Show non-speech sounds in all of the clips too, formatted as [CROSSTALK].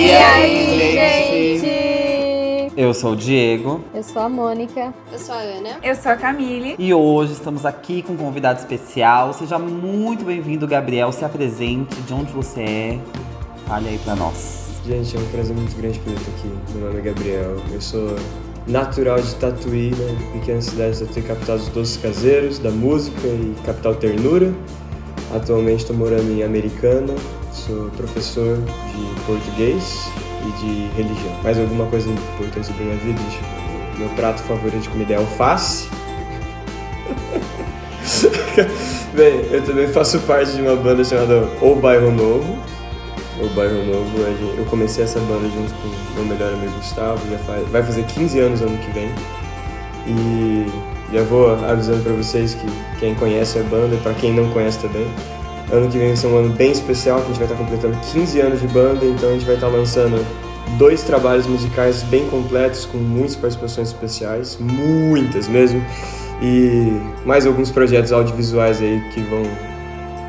E aí, gente? Eu sou o Diego. Eu sou a Mônica. Eu sou a Ana. Eu sou a Camille. E hoje estamos aqui com um convidado especial. Seja muito bem-vindo, Gabriel. Se apresente, de onde você é. Fale aí pra nós. Gente, é um prazer muito grande poder estar aqui. Meu nome é Gabriel. Eu sou natural de Tatuí, né? Pequena cidade de Tatuí, capital dos doces caseiros, da música e capital ternura. Atualmente estou morando em Americana. Sou professor de português e de religião. Mais alguma coisa importante sobre a minha vida? Meu prato favorito de comida é alface. [LAUGHS] Bem, eu também faço parte de uma banda chamada O Bairro Novo. O Bairro Novo, eu comecei essa banda junto com meu melhor amigo Gustavo, já faz, vai fazer 15 anos ano que vem. E já vou avisando para vocês que quem conhece a banda para quem não conhece também, ano que vem vai ser um ano bem especial, que a gente vai estar completando 15 anos de banda, então a gente vai estar lançando dois trabalhos musicais bem completos, com muitas participações especiais, muitas mesmo, e mais alguns projetos audiovisuais aí que vão,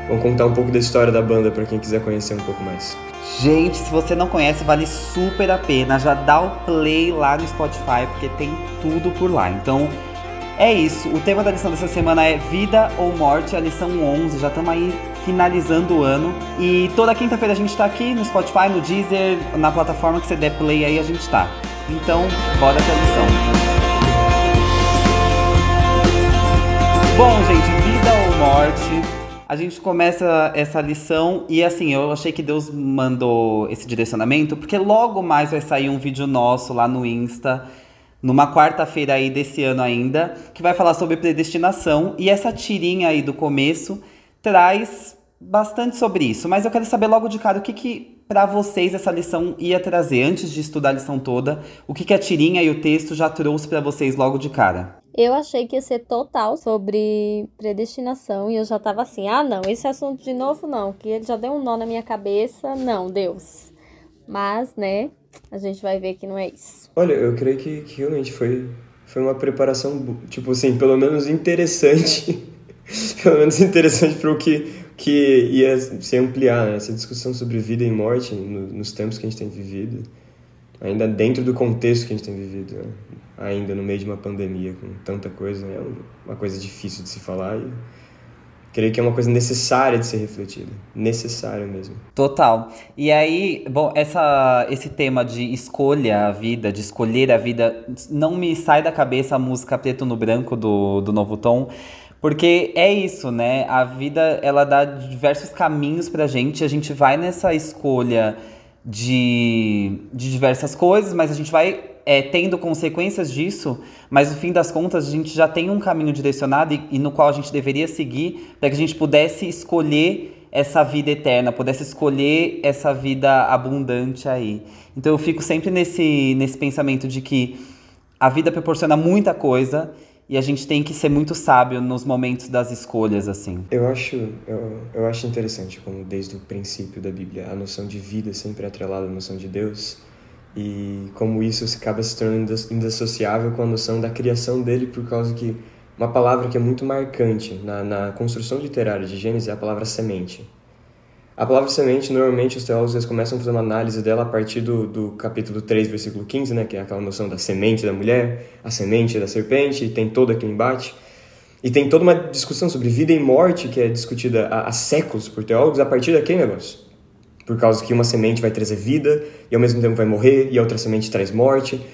vão contar um pouco da história da banda para quem quiser conhecer um pouco mais. Gente, se você não conhece, vale super a pena. Já dá o play lá no Spotify, porque tem tudo por lá. Então, é isso. O tema da lição dessa semana é Vida ou Morte, a lição 11. Já estamos aí finalizando o ano. E toda quinta-feira a gente tá aqui no Spotify, no Deezer, na plataforma que você der play aí, a gente tá. Então, bora pra lição. Bom, gente, vida ou morte. A gente começa essa lição e assim, eu achei que Deus mandou esse direcionamento, porque logo mais vai sair um vídeo nosso lá no Insta, numa quarta-feira aí desse ano ainda, que vai falar sobre predestinação. E essa tirinha aí do começo traz bastante sobre isso. Mas eu quero saber logo de cara o que, que para vocês essa lição ia trazer, antes de estudar a lição toda, o que, que a tirinha e o texto já trouxe para vocês logo de cara. Eu achei que ia ser total sobre predestinação e eu já tava assim: ah, não, esse assunto de novo não, que ele já deu um nó na minha cabeça, não, Deus. Mas, né, a gente vai ver que não é isso. Olha, eu creio que, que realmente foi, foi uma preparação, tipo assim, pelo menos interessante. [LAUGHS] pelo menos interessante para o que, que ia se ampliar, né? essa discussão sobre vida e morte no, nos tempos que a gente tem vivido, ainda dentro do contexto que a gente tem vivido. Né? ainda no meio de uma pandemia com tanta coisa, é uma coisa difícil de se falar e creio que é uma coisa necessária de ser refletida, necessária mesmo. Total. E aí, bom, essa, esse tema de escolha a vida, de escolher a vida, não me sai da cabeça a música Preto no Branco do, do Novo Tom, porque é isso, né? A vida, ela dá diversos caminhos pra gente, a gente vai nessa escolha de, de diversas coisas, mas a gente vai é, tendo consequências disso, mas no fim das contas a gente já tem um caminho direcionado e, e no qual a gente deveria seguir para que a gente pudesse escolher essa vida eterna, pudesse escolher essa vida abundante aí. Então eu fico sempre nesse, nesse pensamento de que a vida proporciona muita coisa e a gente tem que ser muito sábio nos momentos das escolhas, assim. Eu acho, eu, eu acho interessante como desde o princípio da Bíblia a noção de vida sempre atrelada à noção de Deus e como isso acaba se tornando indissociável com a noção da criação dele por causa que uma palavra que é muito marcante na, na construção literária de Gênesis é a palavra semente. A palavra semente, normalmente os teólogos eles começam a fazer uma análise dela a partir do, do capítulo 3, versículo 15, né, que é aquela noção da semente da mulher, a semente da serpente, e tem todo aquele embate. E tem toda uma discussão sobre vida e morte que é discutida há, há séculos por teólogos a partir daquele negócio por causa que uma semente vai trazer vida e ao mesmo tempo vai morrer e a outra semente traz morte.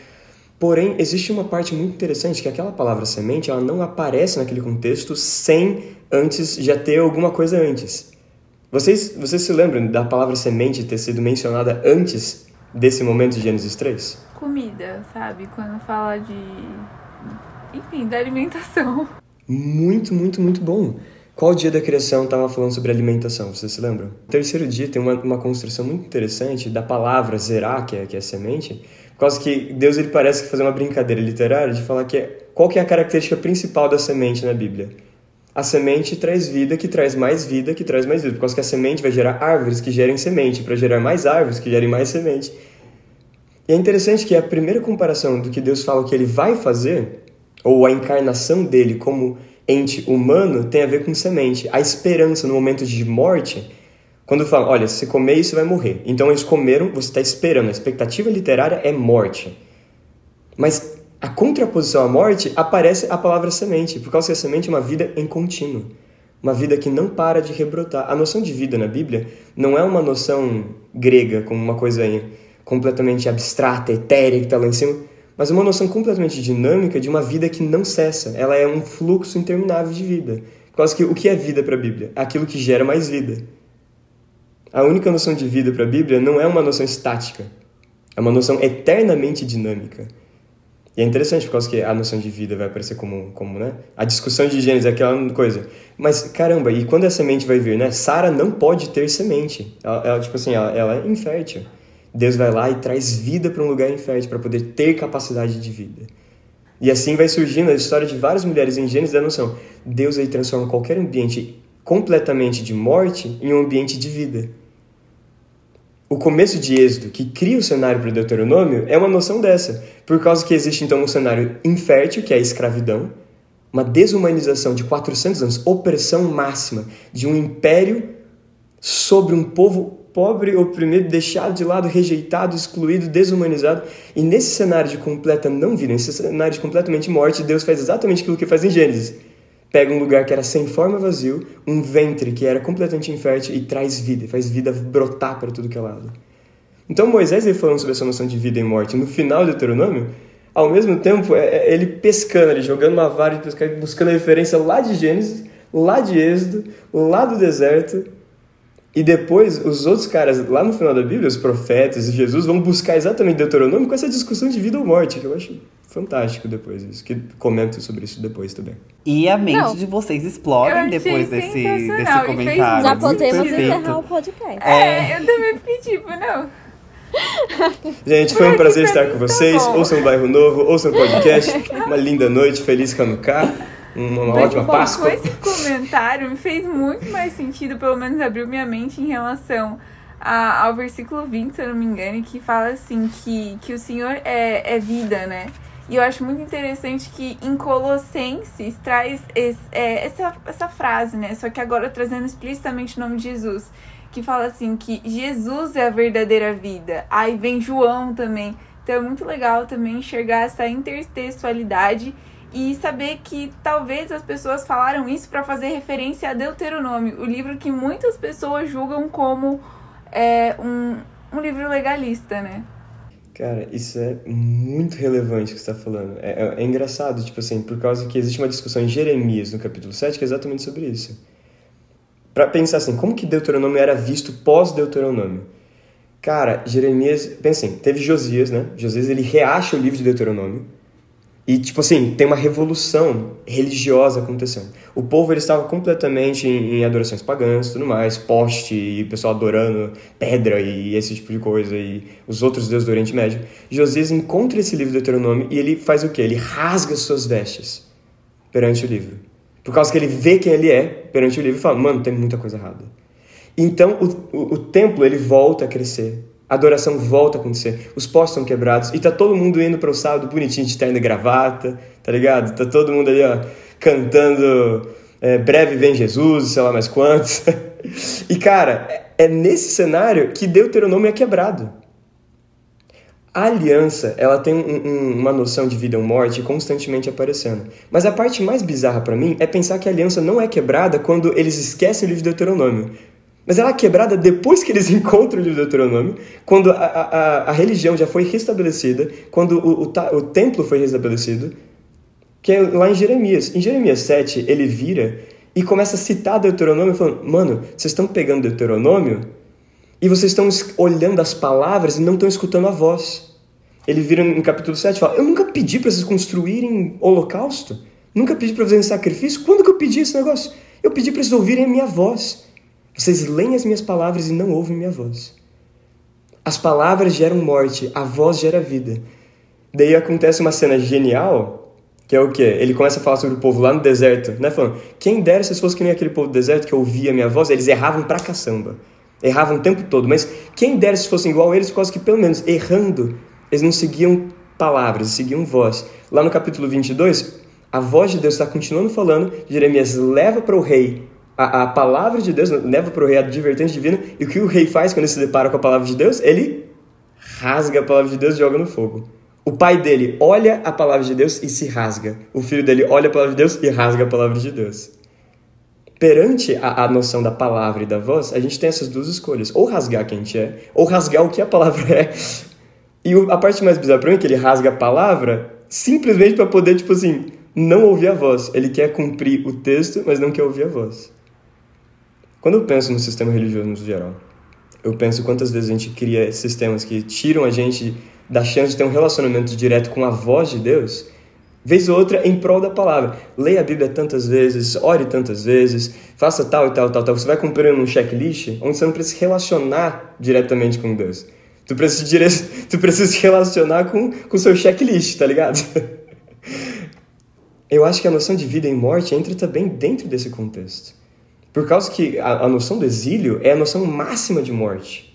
Porém, existe uma parte muito interessante que aquela palavra semente, ela não aparece naquele contexto sem antes já ter alguma coisa antes. Vocês, vocês se lembram da palavra semente ter sido mencionada antes desse momento de Gênesis 3? Comida, sabe? Quando fala de enfim, da alimentação. Muito, muito, muito bom. Qual dia da criação estava falando sobre alimentação? Você se lembra? O terceiro dia tem uma, uma construção muito interessante da palavra zerá, que é, que é semente, por causa que Deus ele parece que fazer uma brincadeira literária de falar que é, qual que é a característica principal da semente na Bíblia. A semente traz vida, que traz mais vida, que traz mais vida, por causa que a semente vai gerar árvores que gerem semente, para gerar mais árvores que gerem mais semente. E é interessante que a primeira comparação do que Deus fala que ele vai fazer, ou a encarnação dele como ente humano tem a ver com semente. A esperança no momento de morte, Quando falam, olha, se comer isso, vai morrer. Então eles comeram, você está esperando. A expectativa literária é morte. Mas a contraposição à morte aparece a palavra semente, por causa que a semente é uma vida em contínuo. Uma vida que não para de rebrotar. A noção de vida na Bíblia não é uma noção grega, como uma coisa completamente abstrata, etérea, que está lá em cima, mas uma noção completamente dinâmica de uma vida que não cessa. Ela é um fluxo interminável de vida. Por causa que o que é vida para a Bíblia? Aquilo que gera mais vida. A única noção de vida para a Bíblia não é uma noção estática, é uma noção eternamente dinâmica. E é interessante por causa que a noção de vida vai aparecer como, como né? A discussão de Gênesis é aquela coisa. Mas, caramba, e quando a semente vai vir, né? Sara não pode ter semente. Ela, ela tipo assim, ela, ela, é infértil. Deus vai lá e traz vida para um lugar infértil, para poder ter capacidade de vida. E assim vai surgindo a história de várias mulheres em Gênesis da noção. Deus aí transforma qualquer ambiente completamente de morte em um ambiente de vida. O começo de Êxodo, que cria o cenário para o Deuteronômio, é uma noção dessa, por causa que existe então um cenário infértil, que é a escravidão, uma desumanização de 400 anos, opressão máxima de um império sobre um povo pobre, oprimido, deixado de lado, rejeitado, excluído, desumanizado. E nesse cenário de completa não vida, nesse cenário de completamente morte, Deus faz exatamente aquilo que faz em Gênesis pega um lugar que era sem forma vazio, um ventre que era completamente infértil e traz vida, faz vida brotar para tudo que é lado. Então Moisés ele falando sobre essa noção de vida e morte no final do Deuteronômio, ao mesmo tempo é, é ele pescando, ele jogando uma vara de pescar, buscando a referência lá de Gênesis, lá de Êxodo, lá do deserto, e depois os outros caras lá no final da Bíblia, os profetas e Jesus vão buscar exatamente Deuteronômio com essa discussão de vida ou morte, que eu acho fantástico depois isso. Que comento sobre isso depois também. E a mente Não. de vocês explodem depois desse, desse comentário. Já podemos encerrar o podcast. É, eu também fiquei tipo, não. [LAUGHS] Gente, foi um prazer estar com tá vocês. Tá ouçam o Bairro Novo, ouçam o podcast. [LAUGHS] Uma linda noite, feliz Hanukkah. Uma, uma ótima bom, Páscoa. Com esse comentário me fez muito mais sentido, pelo menos abriu minha mente em relação a, ao versículo 20, se eu não me engano, que fala assim que, que o Senhor é, é vida, né? E eu acho muito interessante que em Colossenses traz esse, é, essa, essa frase, né? Só que agora trazendo explicitamente o nome de Jesus. Que fala assim que Jesus é a verdadeira vida. Aí vem João também. Então é muito legal também enxergar essa intertextualidade e saber que talvez as pessoas falaram isso para fazer referência a Deuteronômio, o livro que muitas pessoas julgam como é, um, um livro legalista, né? Cara, isso é muito relevante que você está falando. É, é, é, engraçado, tipo assim, por causa que existe uma discussão em Jeremias, no capítulo 7, que é exatamente sobre isso. Para pensar assim, como que Deuteronômio era visto pós-Deuteronômio? Cara, Jeremias, pensem, teve Josias, né? Josias, ele reacha o livro de Deuteronômio, e, tipo assim, tem uma revolução religiosa acontecendo. O povo ele estava completamente em, em adorações pagãs tudo mais, poste e o pessoal adorando pedra e esse tipo de coisa, e os outros deuses do Oriente Médio. Josias encontra esse livro do Deuteronômio e ele faz o quê? Ele rasga suas vestes perante o livro. Por causa que ele vê quem ele é perante o livro e fala: mano, tem muita coisa errada. Então o, o, o templo ele volta a crescer a adoração volta a acontecer. Os postos são quebrados e tá todo mundo indo para o sábado bonitinho de terno e gravata, tá ligado? Tá todo mundo ali, ó, cantando é, Breve Vem Jesus, sei lá mais quantos. [LAUGHS] e, cara, é nesse cenário que Deuteronômio é quebrado. A aliança, ela tem um, um, uma noção de vida ou morte constantemente aparecendo. Mas a parte mais bizarra para mim é pensar que a aliança não é quebrada quando eles esquecem o livro de Deuteronômio. Mas ela é quebrada depois que eles [LAUGHS] encontram o livro do Deuteronômio, quando a, a, a religião já foi restabelecida, quando o, o, o templo foi restabelecido, que é lá em Jeremias. Em Jeremias 7, ele vira e começa a citar Deuteronômio, falando: Mano, vocês estão pegando Deuteronômio e vocês estão olhando as palavras e não estão escutando a voz. Ele vira no capítulo 7 e fala: Eu nunca pedi para vocês construírem holocausto, nunca pedi para fazerem sacrifício. Quando que eu pedi esse negócio? Eu pedi para vocês ouvirem a minha voz. Vocês leem as minhas palavras e não ouvem minha voz. As palavras geram morte, a voz gera vida. Daí acontece uma cena genial, que é o quê? Ele começa a falar sobre o povo lá no deserto, né? Falando, quem dera se fosse que nem aquele povo do deserto que ouvia minha voz, eles erravam pra caçamba. Erravam o tempo todo, mas quem dera se fossem igual a eles, por causa que pelo menos errando, eles não seguiam palavras, seguiam voz. Lá no capítulo 22, a voz de Deus está continuando falando, Jeremias leva para o rei A, a palavra de Deus leva para o rei a advertência divina, e o que o rei faz quando ele se depara com a palavra de Deus? Ele rasga a palavra de Deus e joga no fogo. O pai dele olha a palavra de Deus e se rasga. O filho dele olha a palavra de Deus e rasga a palavra de Deus. Perante a, a noção da palavra e da voz, a gente tem essas duas escolhas: ou rasgar quem a gente é, ou rasgar o que a palavra [LAUGHS] é. E o, a parte mais bizarra para mim é que ele rasga a palavra simplesmente para poder, tipo assim, não ouvir a voz. Ele quer cumprir o texto, mas não quer ouvir a voz. Quando eu penso no sistema religioso no geral, eu penso quantas vezes a gente cria sistemas que tiram a gente da chance de ter um relacionamento direto com a voz de Deus, vez ou outra em prol da palavra. Leia a Bíblia tantas vezes, ore tantas vezes, faça tal e tal, tal, tal. Você vai cumprindo um checklist onde você não precisa se relacionar diretamente com Deus. Tu precisa, dire... [LAUGHS] tu precisa se relacionar com o seu checklist, tá ligado? [LAUGHS] Eu acho que a noção de vida e morte entra também dentro desse contexto. Por causa que a, a noção do exílio é a noção máxima de morte.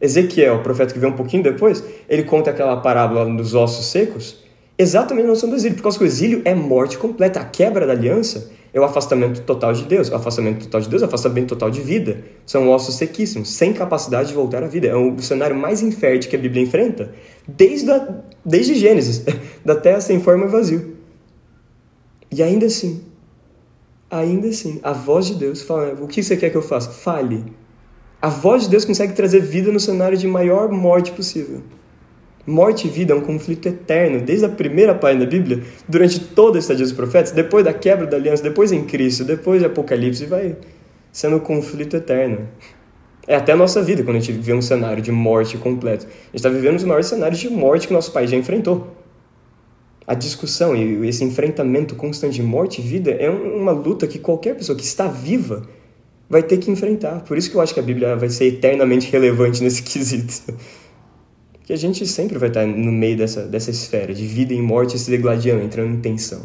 Ezequiel, o profeta que veio um pouquinho depois, ele conta aquela parábola dos ossos secos, exatamente a noção do exílio, por causa que o exílio é morte completa, a quebra da aliança é o afastamento total de Deus. O afastamento total de Deus o afastamento total de vida. São ossos sequíssimos, sem capacidade de voltar à vida. É o cenário mais infértil que a Bíblia enfrenta, desde, a, desde Gênesis, [LAUGHS] da terra sem forma e vazio. E ainda assim, ainda assim, a voz de Deus fala: o que você quer que eu faça? Fale. A voz de Deus consegue trazer vida no cenário de maior morte possível. Morte e vida é um conflito eterno, desde a primeira página da Bíblia, durante toda a estadia dos profetas, depois da quebra da aliança, depois em Cristo, depois de Apocalipse, vai sendo um conflito eterno. É até a nossa vida, quando a gente vê um cenário de morte completo. A gente está vivendo os maiores cenários de morte que nosso país já enfrentou a discussão e esse enfrentamento constante de morte e vida é uma luta que qualquer pessoa que está viva vai ter que enfrentar. Por isso que eu acho que a Bíblia vai ser eternamente relevante nesse [LAUGHS] quesito. Que a gente sempre vai estar no meio dessa, dessa esfera de vida e morte se degladiando, entrando em tensão.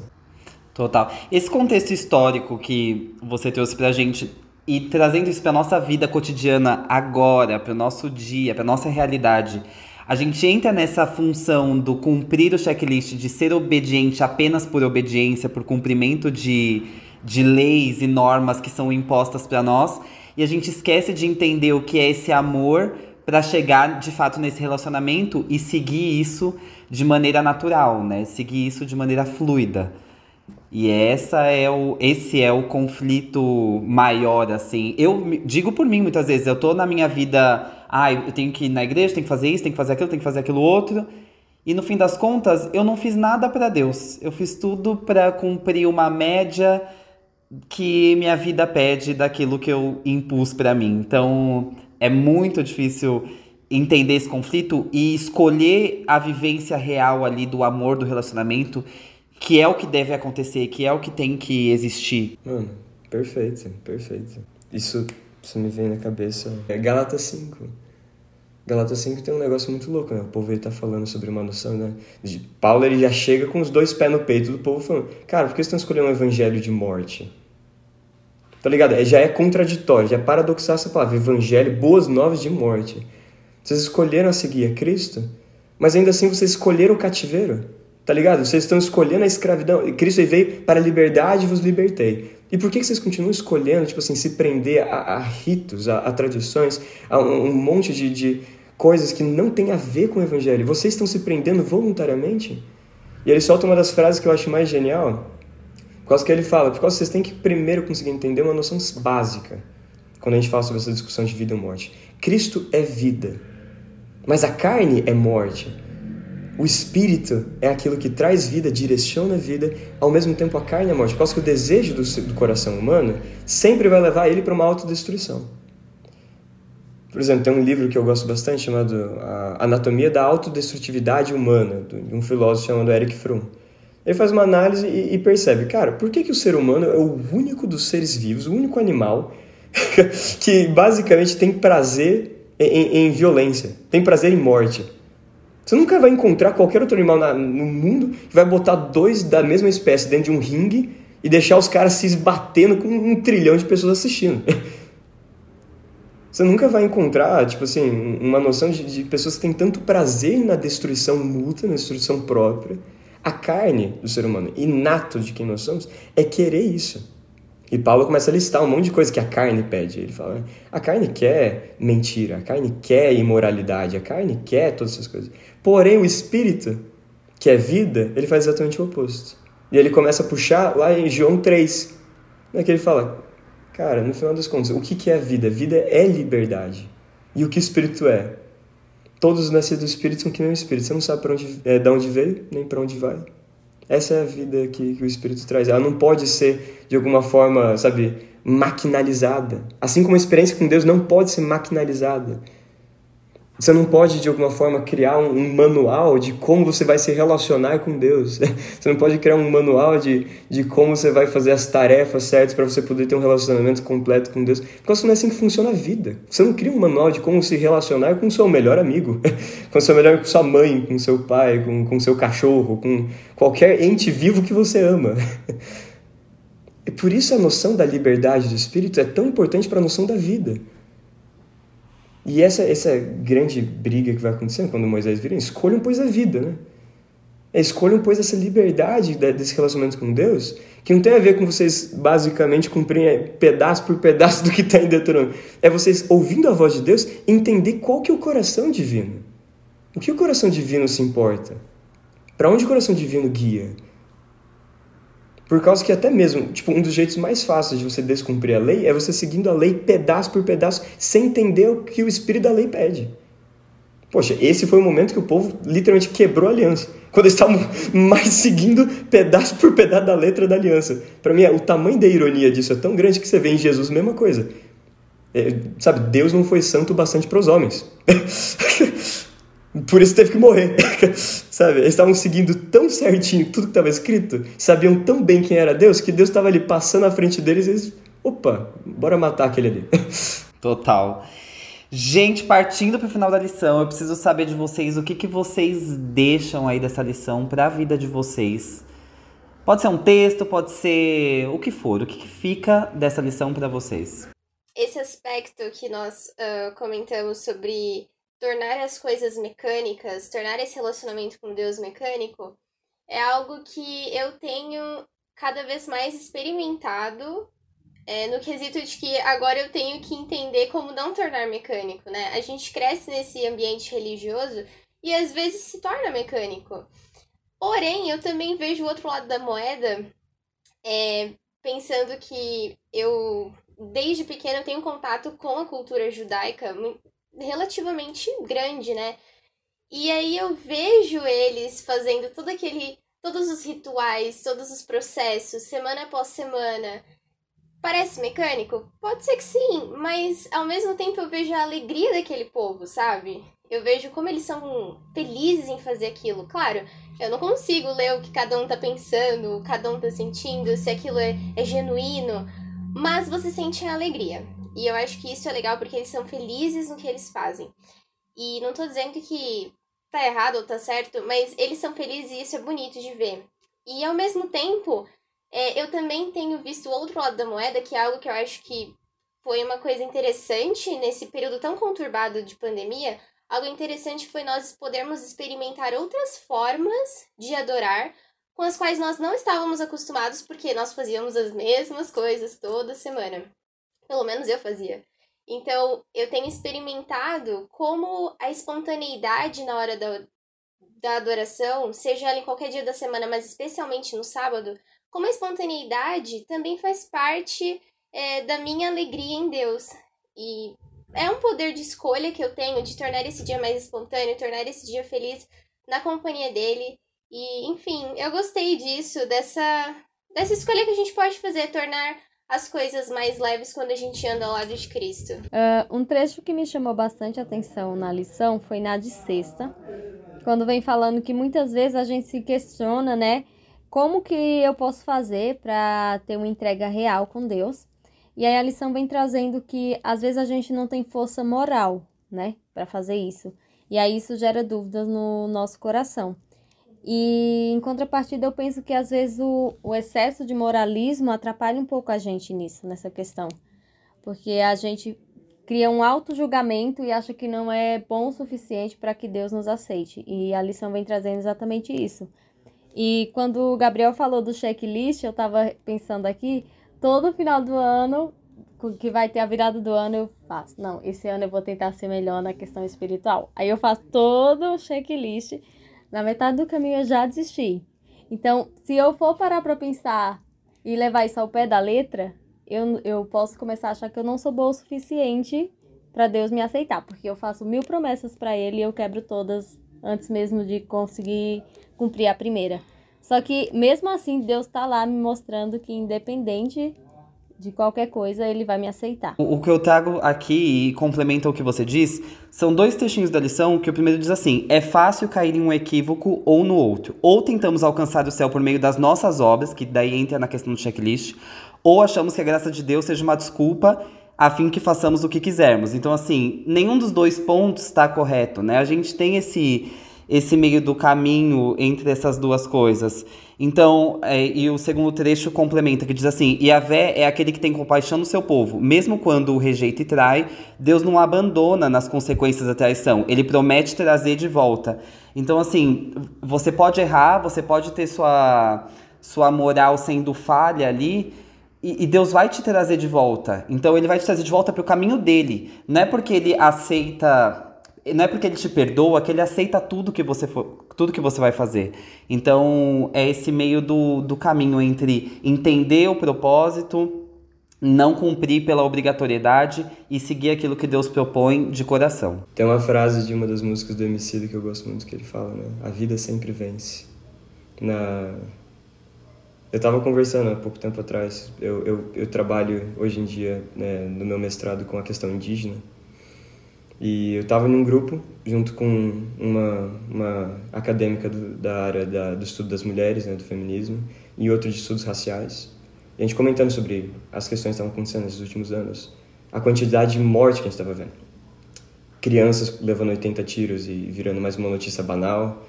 Total. Esse contexto histórico que você trouxe pra gente e trazendo isso pra nossa vida cotidiana agora, pro nosso dia, pra nossa realidade, a gente entra nessa função do cumprir o checklist, de ser obediente apenas por obediência, por cumprimento de, de leis e normas que são impostas para nós, e a gente esquece de entender o que é esse amor para chegar de fato nesse relacionamento e seguir isso de maneira natural, né? Seguir isso de maneira fluida. E essa é o, esse é o conflito maior, assim. Eu digo por mim muitas vezes, eu tô na minha vida ah, eu tenho que ir na igreja, tenho que fazer isso, tenho que fazer aquilo, tenho que fazer aquilo outro. E no fim das contas, eu não fiz nada para Deus. Eu fiz tudo para cumprir uma média que minha vida pede daquilo que eu impus para mim. Então, é muito difícil entender esse conflito e escolher a vivência real ali do amor do relacionamento, que é o que deve acontecer, que é o que tem que existir. Mano, perfeito, perfeito. Isso, isso me vem na cabeça. É Galata 5. Galatas 5 tem um negócio muito louco, né? O povo ele tá falando sobre uma noção, né? De Paulo ele já chega com os dois pés no peito do povo falando: Cara, por que vocês estão escolhendo um evangelho de morte? Tá ligado? É, já é contraditório, já é paradoxal essa palavra. Evangelho, boas novas de morte. Vocês escolheram seguir a Cristo, mas ainda assim vocês escolheram o cativeiro. Tá ligado? Vocês estão escolhendo a escravidão. Cristo veio para a liberdade e vos libertei. E por que vocês continuam escolhendo, tipo assim, se prender a, a ritos, a, a, tradições, a um, um monte de, de, coisas que não tem a ver com o evangelho? Vocês estão se prendendo voluntariamente? E ele solta uma das frases que eu acho mais genial, por causa que ele fala, por causa que vocês têm que primeiro conseguir entender uma noção básica, quando a gente fala sobre essa discussão de vida ou morte. Cristo é vida, mas a carne é morte. O espírito é aquilo que traz vida, direciona a vida, ao mesmo tempo a carne é a morte. Por causa que o desejo do, do coração humano sempre vai levar ele para uma autodestruição. Por exemplo, tem um livro que eu gosto bastante chamado Anatomia da Autodestrutividade Humana, de um filósofo chamado Eric Fromm. Ele faz uma análise e, e percebe, cara, por que, que o ser humano é o único dos seres vivos, o único animal [LAUGHS] que basicamente tem prazer em, em, em violência, tem prazer em morte. Você nunca vai encontrar qualquer outro animal na, no mundo que vai botar dois da mesma espécie dentro de um ringue e deixar os caras se esbatendo com um trilhão de pessoas assistindo. [LAUGHS] Você nunca vai encontrar, tipo assim, uma noção de, de pessoas que têm tanto prazer na destruição mútua, na destruição própria. A carne do ser humano, inato de quem nós somos, é querer isso. E Paulo começa a listar um monte de coisa que a carne pede. Ele fala: a carne quer mentira, a carne quer imoralidade, a carne quer todas essas coisas. Porém, o espírito, que é vida, ele faz exatamente o oposto. E ele começa a puxar lá em João 3, né, que ele fala: cara, no final das contas, o que é vida? Vida é liberdade. E o que o espírito é? Todos os nascidos do espírito são que nem o espírito. Você não sabe para onde, é, de onde veio, nem para onde vai. Essa é a vida que, que o Espírito traz. Ela não pode ser, de alguma forma, sabe, maquinalizada. Assim como a experiência com Deus não pode ser maquinalizada. Você não pode, de alguma forma, criar um, um, manual de como você vai se relacionar com Deus. [LAUGHS] Você não pode criar um manual de, de como você vai fazer as tarefas certas para você poder ter um relacionamento completo com Deus. Porque não é assim que funciona a vida. Você não cria um manual de como se relacionar com o seu melhor amigo, [LAUGHS] com seu melhor com sua mãe, com seu pai, com o seu cachorro, com qualquer ente vivo que você ama. [LAUGHS] E por isso a noção da liberdade do espírito é tão importante para a noção da vida. E essa, essa grande briga que vai acontecendo quando Moisés vira, escolham, pois, a vida, né? Escolham, pois, essa liberdade desse relacionamento com Deus, que não tem a ver com vocês basicamente cumprirem é, pedaço por pedaço [LAUGHS] do que está em Deuteronômio. É vocês, ouvindo a voz de Deus, entender qual que é o coração divino. O que o coração divino se importa? Para onde o coração divino guia? Por causa que até mesmo, tipo, um dos jeitos mais fáceis de você descumprir a lei é você seguindo a lei pedaço por pedaço, sem entender o que o espírito da lei pede. Poxa, esse foi o momento que o povo literalmente quebrou a aliança. Quando eles estavam [LAUGHS] mais seguindo pedaço por pedaço da letra da aliança. Para mim, o tamanho da ironia disso é tão grande que você vê em Jesus a mesma coisa. É, sabe, Deus não foi santo bastante para os homens. [LAUGHS] Por isso teve que morrer. [LAUGHS] Sabe? Eles estavam seguindo tão certinho tudo que estava escrito, sabiam tão bem quem era Deus, que Deus estava ali passando à frente deles e eles. Opa, bora matar aquele ali. [LAUGHS] Total. Gente, partindo para o final da lição, eu preciso saber de vocês o que, que vocês deixam aí dessa lição para a vida de vocês. Pode ser um texto, pode ser o que for. O que, que fica dessa lição para vocês? Esse aspecto que nós uh, comentamos sobre tornar as coisas mecânicas, tornar esse relacionamento com Deus mecânico, é algo que eu tenho cada vez mais experimentado é, no quesito de que agora eu tenho que entender como não tornar mecânico, né? A gente cresce nesse ambiente religioso e às vezes se torna mecânico. Porém, eu também vejo o outro lado da moeda, é, pensando que eu, desde pequena, tenho contato com a cultura judaica relativamente grande, né? E aí eu vejo eles fazendo todo aquele. todos os rituais, todos os processos, semana após semana. Parece mecânico? Pode ser que sim, mas ao mesmo tempo eu vejo a alegria daquele povo, sabe? Eu vejo como eles são felizes em fazer aquilo. Claro, eu não consigo ler o que cada um tá pensando, o que cada um tá sentindo, se aquilo é, é genuíno, mas você sente a alegria. E eu acho que isso é legal porque eles são felizes no que eles fazem. E não tô dizendo que tá errado ou tá certo, mas eles são felizes e isso é bonito de ver. E ao mesmo tempo, é, eu também tenho visto o outro lado da moeda, que é algo que eu acho que foi uma coisa interessante nesse período tão conturbado de pandemia. Algo interessante foi nós podermos experimentar outras formas de adorar com as quais nós não estávamos acostumados porque nós fazíamos as mesmas coisas toda semana. Pelo menos eu fazia. Então, eu tenho experimentado como a espontaneidade na hora da, da adoração, seja ela em qualquer dia da semana, mas especialmente no sábado, como a espontaneidade também faz parte é, da minha alegria em Deus. E é um poder de escolha que eu tenho de tornar esse dia mais espontâneo, tornar esse dia feliz na companhia dele. E, enfim, eu gostei disso, dessa, dessa escolha que a gente pode fazer, tornar as coisas mais leves quando a gente anda ao lado de Cristo. Uh, um trecho que me chamou bastante atenção na lição foi na de sexta, quando vem falando que muitas vezes a gente se questiona, né? Como que eu posso fazer para ter uma entrega real com Deus? E aí a lição vem trazendo que às vezes a gente não tem força moral, né, para fazer isso. E aí isso gera dúvidas no nosso coração. E em contrapartida, eu penso que às vezes o, o excesso de moralismo atrapalha um pouco a gente nisso, nessa questão. Porque a gente cria um auto-julgamento e acha que não é bom o suficiente para que Deus nos aceite. E a lição vem trazendo exatamente isso. E quando o Gabriel falou do checklist, eu estava pensando aqui todo final do ano, que vai ter a virada do ano, eu faço. Não, esse ano eu vou tentar ser melhor na questão espiritual. Aí eu faço todo o checklist. Na metade do caminho eu já desisti. Então, se eu for parar para pensar e levar isso ao pé da letra, eu, eu posso começar a achar que eu não sou boa o suficiente para Deus me aceitar, porque eu faço mil promessas para Ele e eu quebro todas antes mesmo de conseguir cumprir a primeira. Só que mesmo assim, Deus está lá me mostrando que independente de qualquer coisa, ele vai me aceitar. O, que eu trago aqui e complementa o que você diz, são dois textinhos da lição que o primeiro diz assim: é fácil cair em um equívoco ou no outro. Ou tentamos alcançar o céu por meio das nossas obras, que daí entra na questão do checklist, ou achamos que a graça de Deus seja uma desculpa a fim que façamos o que quisermos. Então, assim, nenhum dos dois pontos está correto, né? A gente tem esse esse meio do caminho entre essas duas coisas. Então, é, e o segundo trecho complementa, que diz assim: Yahvé é aquele que tem compaixão do seu povo. Mesmo quando o rejeita e trai, Deus não abandona nas consequências da traição. Ele promete trazer de volta. Então, assim, você pode errar, você pode ter sua, sua moral sendo falha ali, e, Deus vai te trazer de volta. Então ele vai te trazer de volta para o caminho dele. Não é porque ele aceita. Não é porque ele te perdoa que ele aceita tudo que você for, tudo que você vai fazer. Então é esse meio do, do caminho entre entender o propósito, não cumprir pela obrigatoriedade e seguir aquilo que Deus propõe de coração. Tem uma frase de uma das músicas do MC que eu gosto muito que ele fala, né? A vida sempre vence. Na eu estava conversando há pouco tempo atrás. Eu, eu, eu trabalho hoje em dia né, no meu mestrado com a questão indígena. E eu estava num grupo junto com uma, uma acadêmica do, da área da, do estudo das mulheres, né, do feminismo, e outra de estudos raciais. E a gente comentando sobre as questões que estavam acontecendo nesses últimos anos, a quantidade de morte que a gente estava vendo. Crianças levando 80 tiros e virando mais uma notícia banal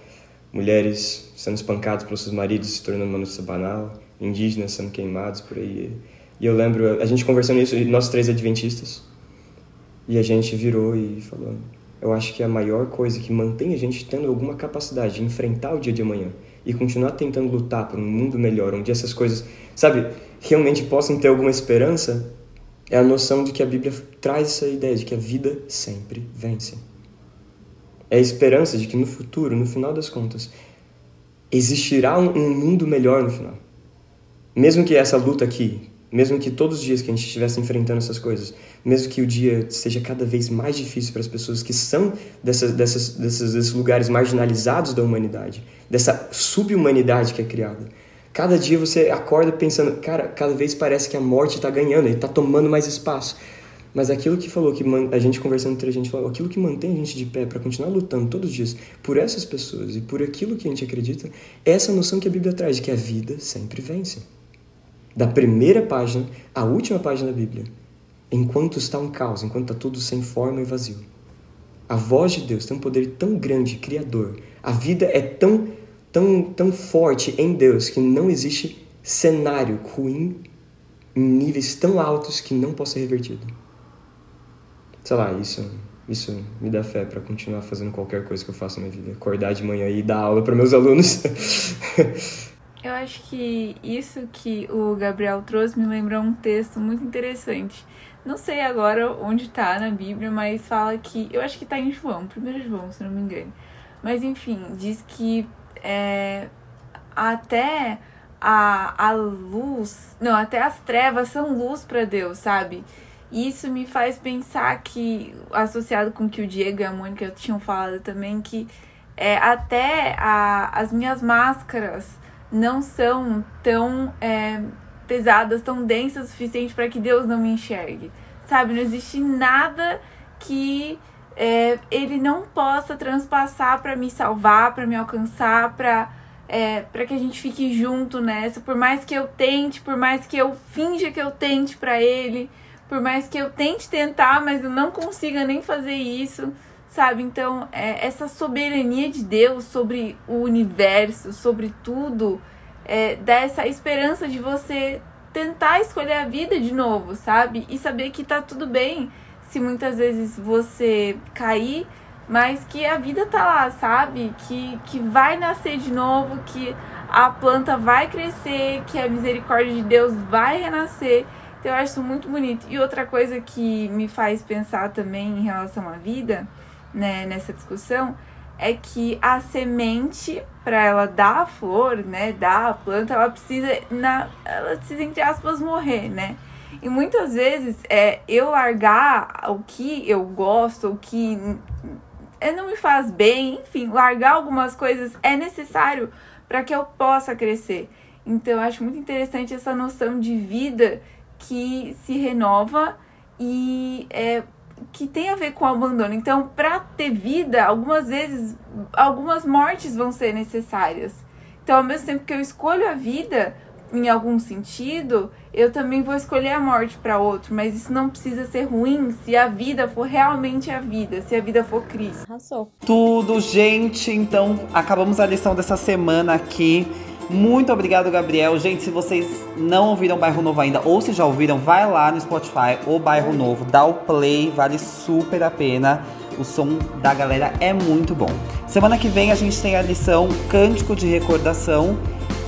mulheres sendo espancadas pelos seus maridos se tornando uma notícia banal, indígenas sendo queimados por aí. E eu lembro a gente conversando isso, nós três adventistas, e a gente virou e falou: eu acho que a maior coisa que mantém a gente tendo alguma capacidade de enfrentar o dia de amanhã e continuar tentando lutar por um mundo melhor, onde essas coisas, sabe, realmente possam ter alguma esperança, é a noção de que a Bíblia traz essa ideia de que a vida sempre vence é a esperança de que no futuro, no final das contas, existirá um mundo melhor no final. Mesmo que essa luta aqui, mesmo que todos os dias que a gente estivesse enfrentando essas coisas, mesmo que o dia seja cada vez mais difícil para as pessoas que são dessas, dessas, desses, desses lugares marginalizados da humanidade, dessa subhumanidade que é criada, cada dia você acorda pensando, cara, cada vez parece que a morte está ganhando, está tomando mais espaço. Mas aquilo que falou, que a gente conversando entre a gente falou, aquilo que mantém a gente de pé para continuar lutando todos os dias por essas pessoas e por aquilo que a gente acredita, é essa noção que a Bíblia traz, de que a vida sempre vence. Da primeira página à última página da Bíblia, enquanto está um caos, enquanto está tudo sem forma e vazio. A voz de Deus tem um poder tão grande, criador. A vida é tão, tão, tão forte em Deus que não existe cenário ruim em níveis tão altos que não possa ser revertido sei lá, isso, isso me dá fé para continuar fazendo qualquer coisa que eu faça na minha vida. Acordar de manhã e dar aula para meus alunos. [LAUGHS] eu acho que isso que o Gabriel trouxe me lembrou um texto muito interessante. Não sei agora onde tá na Bíblia, mas fala que. Eu acho que tá em João, 1 João, se não me engano. Mas enfim, diz que é, até a, a luz. Não, até as trevas são luz para Deus, sabe? isso me faz pensar que, associado com o que o Diego e a Mônica tinham falado também, que é, até a, as minhas máscaras não são tão é, pesadas, tão densas o suficiente para que Deus não me enxergue. Sabe? Não existe nada que é, ele não possa transpassar para me salvar, para me alcançar, para é, para que a gente fique junto nessa. Por mais que eu tente, por mais que eu finja que eu tente para ele por mais que eu tente tentar, mas eu não consiga nem fazer isso, sabe? Então, é, essa soberania de Deus sobre o universo, sobre tudo, é, dá essa esperança de você tentar escolher a vida de novo, sabe? E saber que tá tudo bem se muitas vezes você cair, mas que a vida tá lá, sabe? Que, que vai nascer de novo, que a planta vai crescer, que a misericórdia de Deus vai renascer. Então eu acho muito bonito. E outra coisa que me faz pensar também em relação à vida, né, nessa discussão, é que a semente, para ela dar a flor, né, dar a planta, ela precisa, na, ela precisa, entre aspas, morrer, né? E muitas vezes é eu largar o que eu gosto, o que não me faz bem, enfim, largar algumas coisas é necessário para que eu possa crescer. Então, eu acho muito interessante essa noção de vida que se renova e é, que tem a ver com o abandono. Então, para ter vida, algumas vezes, algumas mortes vão ser necessárias. Então, ao mesmo tempo que eu escolho a vida, em algum sentido, eu também vou escolher a morte para outro, mas isso não precisa ser ruim se a vida for realmente a vida, se a vida for Cristo. Arrasou. Tudo, gente. Então, acabamos a lição dessa semana aqui. Muito obrigado, Gabriel. Gente, se vocês não ouviram Bairro Novo ainda, ou se já ouviram, vai lá no Spotify, o Bairro Novo, dá o play, vale super a pena. O som da galera é muito bom. Semana que vem a gente tem a lição Cântico de Recordação.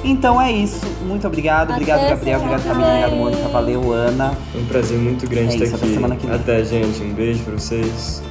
Então é isso. Muito obrigado. Até obrigado, Gabriel. Obrigado, Camila. Obrigado, Mônica. Valeu, Ana. É um prazer muito grande É estar isso, até aqui. semana que vem. Até, gente. Um beijo pra vocês.